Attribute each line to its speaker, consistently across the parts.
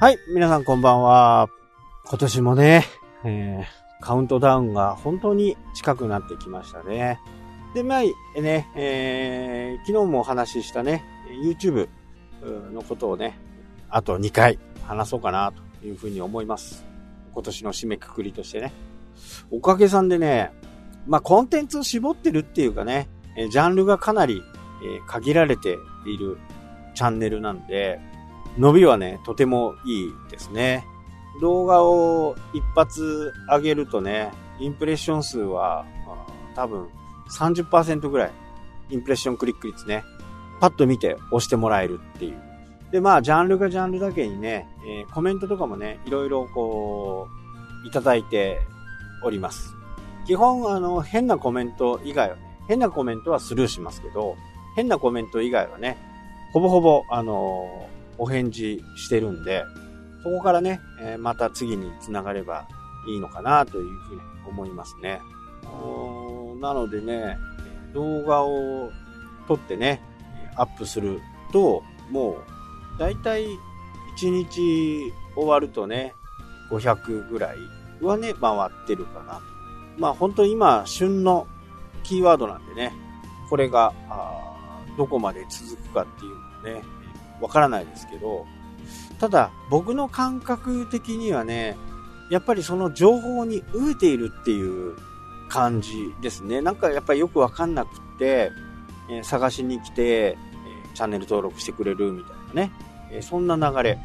Speaker 1: はい、皆さんこんばんは。今年もね、えー、カウントダウンが本当に近くなってきましたね。で、まあ、ね、えー、昨日もお話ししたね、YouTube のことをね、あと2回話そうかなというふうに思います。今年の締めくくりとしてね。おかげさんでね、まあ、コンテンツを絞ってるっていうかね、ジャンルがかなり限られているチャンネルなんで、伸びはね、とてもいいですね。動画を一発上げるとね、インプレッション数は多分30%ぐらい、インプレッションクリック率ね、パッと見て押してもらえるっていう。で、まあ、ジャンルがジャンルだけにね、えー、コメントとかもね、いろいろこう、いただいております。基本、あの、変なコメント以外はね、変なコメントはスルーしますけど、変なコメント以外はね、ほぼほぼ、あのお返事してるんで、そこからね、えまた次に繋がればいいのかなというふうに思いますね。なのでね、動画を撮ってね、アップすると、もう、だいたい1日終わるとね、500ぐらいはね、回ってるかな。まあ本当に今、旬のキーワードなんでね、これが、どこまで続くかっていうのね、わからないですけど、ただ僕の感覚的にはね、やっぱりその情報に飢えているっていう感じですね。なんかやっぱりよくわかんなくって、え、探しに来て、え、チャンネル登録してくれるみたいなね。え、そんな流れ。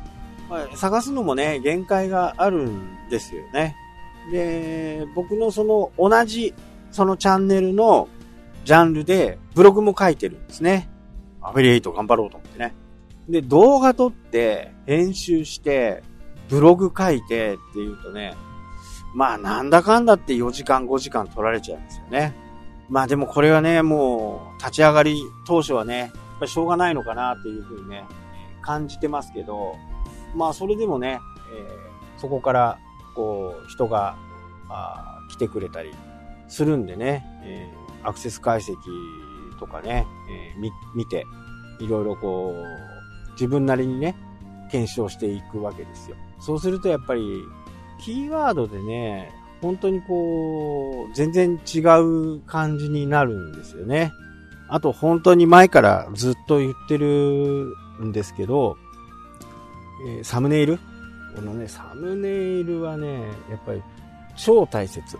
Speaker 1: ま、探すのもね、限界があるんですよね。で、僕のその同じ、そのチャンネルのジャンルでブログも書いてるんですね。アフィリエイト頑張ろうと。で、動画撮って、編集して、ブログ書いてっていうとね、まあなんだかんだって4時間5時間取られちゃうんですよね。まあでもこれはね、もう立ち上がり当初はね、やっぱしょうがないのかなっていうふうにね、感じてますけど、まあそれでもね、えー、そこからこう人が来てくれたりするんでね、えー、アクセス解析とかね、えー、見て、いろいろこう、自分なりにね、検証していくわけですよ。そうするとやっぱり、キーワードでね、本当にこう、全然違う感じになるんですよね。あと本当に前からずっと言ってるんですけど、えー、サムネイル？このね、サムネイルはね、やっぱり超大切。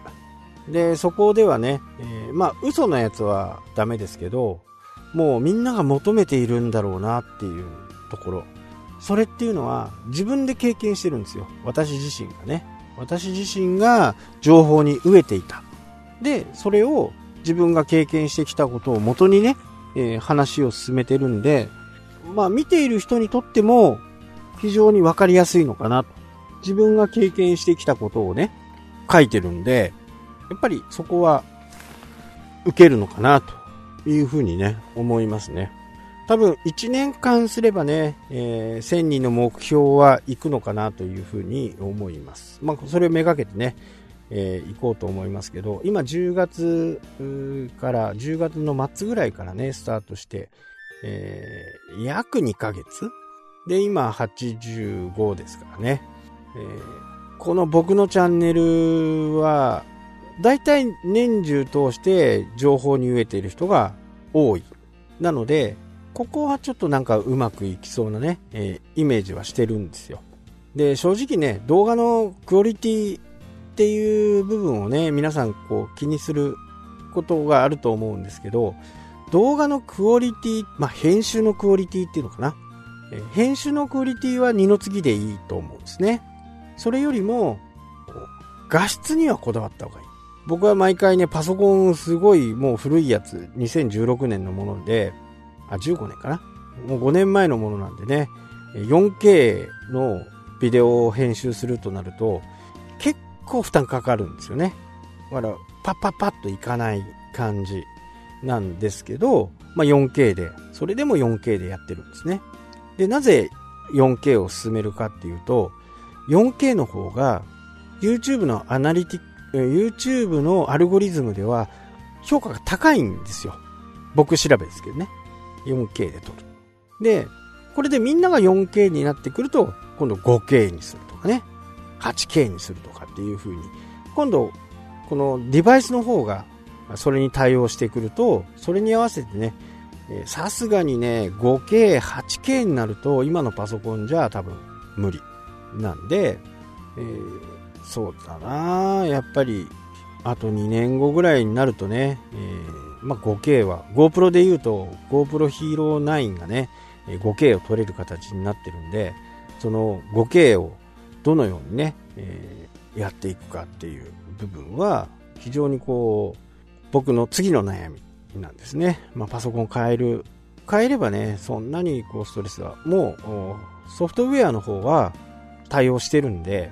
Speaker 1: で、そこではね、えー、まあ、嘘のやつはダメですけど、もうみんなが求めているんだろうなっていうところ。それっていうのは自分で経験してるんですよ。私自身がね。私自身が情報に飢えていた。でそれを自分が経験してきたことを元にね、えー、話を進めてるんでまあ見ている人にとっても非常に分かりやすいのかな。と自分が経験してきたことをね書いてるんでやっぱりそこは受けるのかなというふうにね思いますね。多分1年間すればね、えー、1000人の目標は行くのかなというふうに思います。まあ、それをめがけてね、えー、行こうと思いますけど、今10月から、10月の末ぐらいからね、スタートして、えー、約2ヶ月で、今85ですからね。えー、この僕のチャンネルは、だいたい年中通して情報に飢えている人が多い。なので、ここはちょっとなんかうまくいきそうなね、えー、イメージはしてるんですよ。で、正直ね、動画のクオリティっていう部分をね、皆さんこう気にすることがあると思うんですけど、動画のクオリティ、まあ、編集のクオリティっていうのかな。えー、編集のクオリティは二の次でいいと思うんですね。それよりも、画質にはこだわった方がいい。僕は毎回ね、パソコンすごいもう古いやつ、2016年のもので、あ、15年かな。もう5年前のものなんでね、4K のビデオを編集するとなると、結構負担かかるんですよね。だから、パッパッパッといかない感じなんですけど、まあ、4K で、それでも 4K でやってるんですね。で、なぜ 4K を進めるかっていうと、4K の方が YouTube のアナリティ YouTube のアルゴリズムでは評価が高いんですよ。僕調べですけどね。4K で撮る。で、これでみんなが 4K になってくると今度 5K にするとかね、8K にするとかっていう風に、今度、このデバイスの方がそれに対応してくると、それに合わせてね、さすがにね、5K、8K になると今のパソコンじゃ多分無理。なんで、えー、そうだな。やっぱりあと2年後ぐらいになるとね、えー、まあ、5K は GoPro で言うと GoPro Hero 9がね 5K を撮れる形になってるんでその 5K をどのようにね、えー、やっていくかっていう部分は非常にこう僕の次の悩みなんですね、まあ、パソコン変える変えればねそんなにこうストレスはもうソフトウェアの方は対応してるんで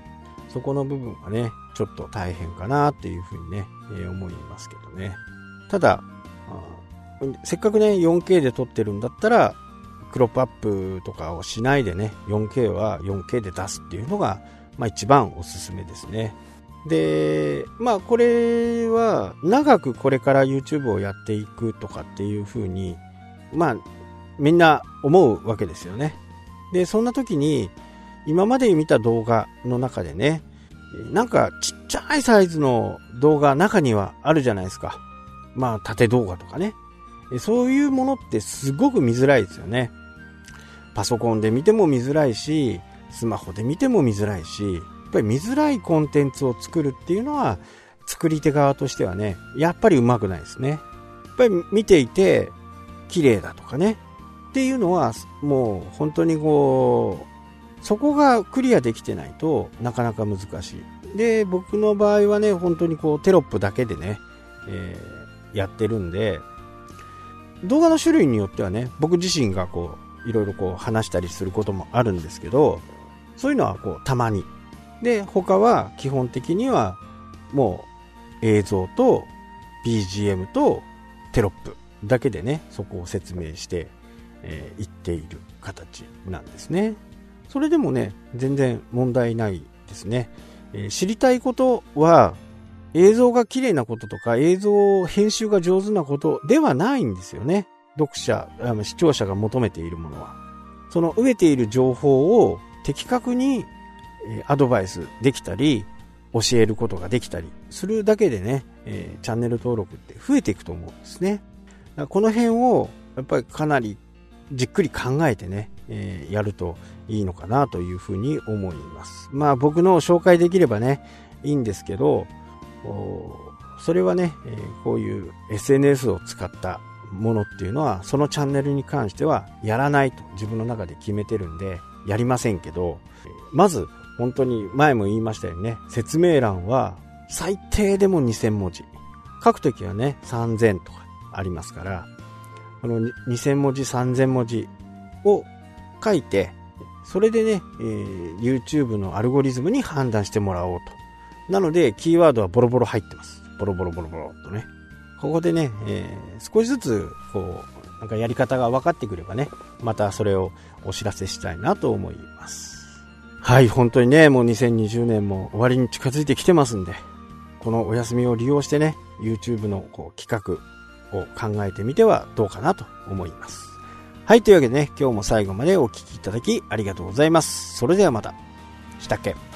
Speaker 1: そこの部分はねちょっと大変かなっていうふうにね、えー、思いますけどね。ただせっかくね 4K で撮ってるんだったらクロップアップとかをしないでね 4K は 4K で出すっていうのが、まあ、一番おすすめですね。でまあこれは長くこれから YouTube をやっていくとかっていうふうにまあみんな思うわけですよね。でそんな時に今まで見た動画の中でねなんかちっちゃいサイズの動画中にはあるじゃないですか。まあ縦動画とかね。そういうものってすごく見づらいですよね。パソコンで見ても見づらいしスマホで見ても見づらいしやっぱり見づらいコンテンツを作るっていうのは作り手側としてはねやっぱりうまくないですね。やっぱり見ていて綺麗だとかね。っていうのはもう本当にこうそこがクリアできてないとなかなか難しい。で僕の場合はね本当にこうテロップだけでね、えー、やってるんで動画の種類によってはね僕自身がこういろいろこう話したりすることもあるんですけどそういうのはこうたまにで他は基本的にはもう映像と BGM とテロップだけでねそこを説明してえー、っている形なんですね。それでもね、全然問題ないですね。えー、知りたいことは、映像が綺麗なこととか、映像編集が上手なことではないんですよね。読者、視聴者が求めているものは。その飢えている情報を的確にアドバイスできたり、教えることができたりするだけでね、チャンネル登録って増えていくと思うんですね。この辺をやっぱりかなりじっくり考えてね、やるといいのかなというふうに思います。まあ僕の紹介できればね、いいんですけど、それはね、え、こういう SNS を使ったものっていうのは、そのチャンネルに関してはやらないと自分の中で決めてるんで、やりませんけど、まず本当に前も言いましたよね、説明欄は最低でも2000文字。書くときはね、3000とかありますから、この2000文字、3000文字を書いて、それでね、えー、YouTube のアルゴリズムに判断してもらおうと。なので、キーワードはボロボロ入ってます。ボロボロボロボロっとね。ここでね、えー、少しずつ、こう、なんかやり方が分かってくればね、またそれをお知らせしたいなと思います。はい、本当にね、もう2020年も終わりに近づいてきてますんで、このお休みを利用してね、YouTube のこう企画、を考えてみてはどうかなと思います。はい、というわけでね、今日も最後までお聴きいただきありがとうございます。それではまた。したっけ？